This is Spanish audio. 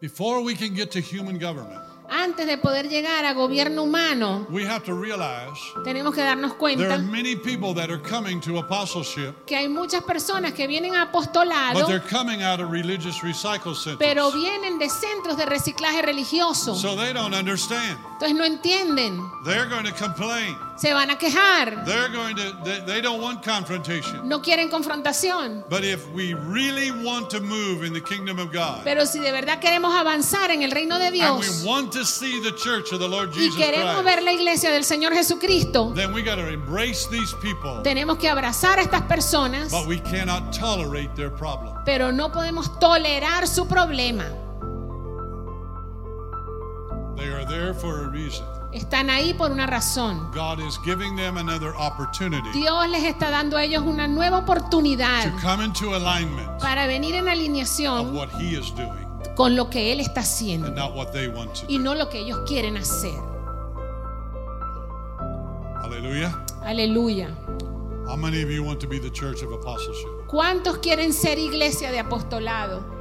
Before we can get to human government, Antes de poder llegar a gobierno humano, we have to realize tenemos que darnos there cuenta are many people that are coming to apostleship, que hay muchas personas que vienen a but apostolado, they're coming out of religious recycle pero centers. vienen de centros de reciclaje religioso. So they don't understand. Entonces no entienden, They're going to complain. Se van a quejar, They're going to, they, they don't want confrontation. no quieren confrontación. But if we really want to move in the kingdom of God, Pero si de verdad queremos avanzar en el reino de and we Dios want to see the church of the Lord y Jesus queremos ver Christ, la iglesia del Señor Jesucristo, then we got to embrace these people, tenemos que abrazar a estas personas, but we cannot tolerate their problem. pero no podemos tolerar su problema. They are there for a reason. Están ahí por una razón. God is giving them another opportunity Dios les está dando a ellos una nueva oportunidad to come into alignment para venir en of alineación what He is doing con lo que Él está and haciendo not what they want to y do. no lo que ellos quieren hacer. Hallelujah. Aleluya. How many of you want to be the church of apostleship? ¿Cuántos quieren ser iglesia de apostolado?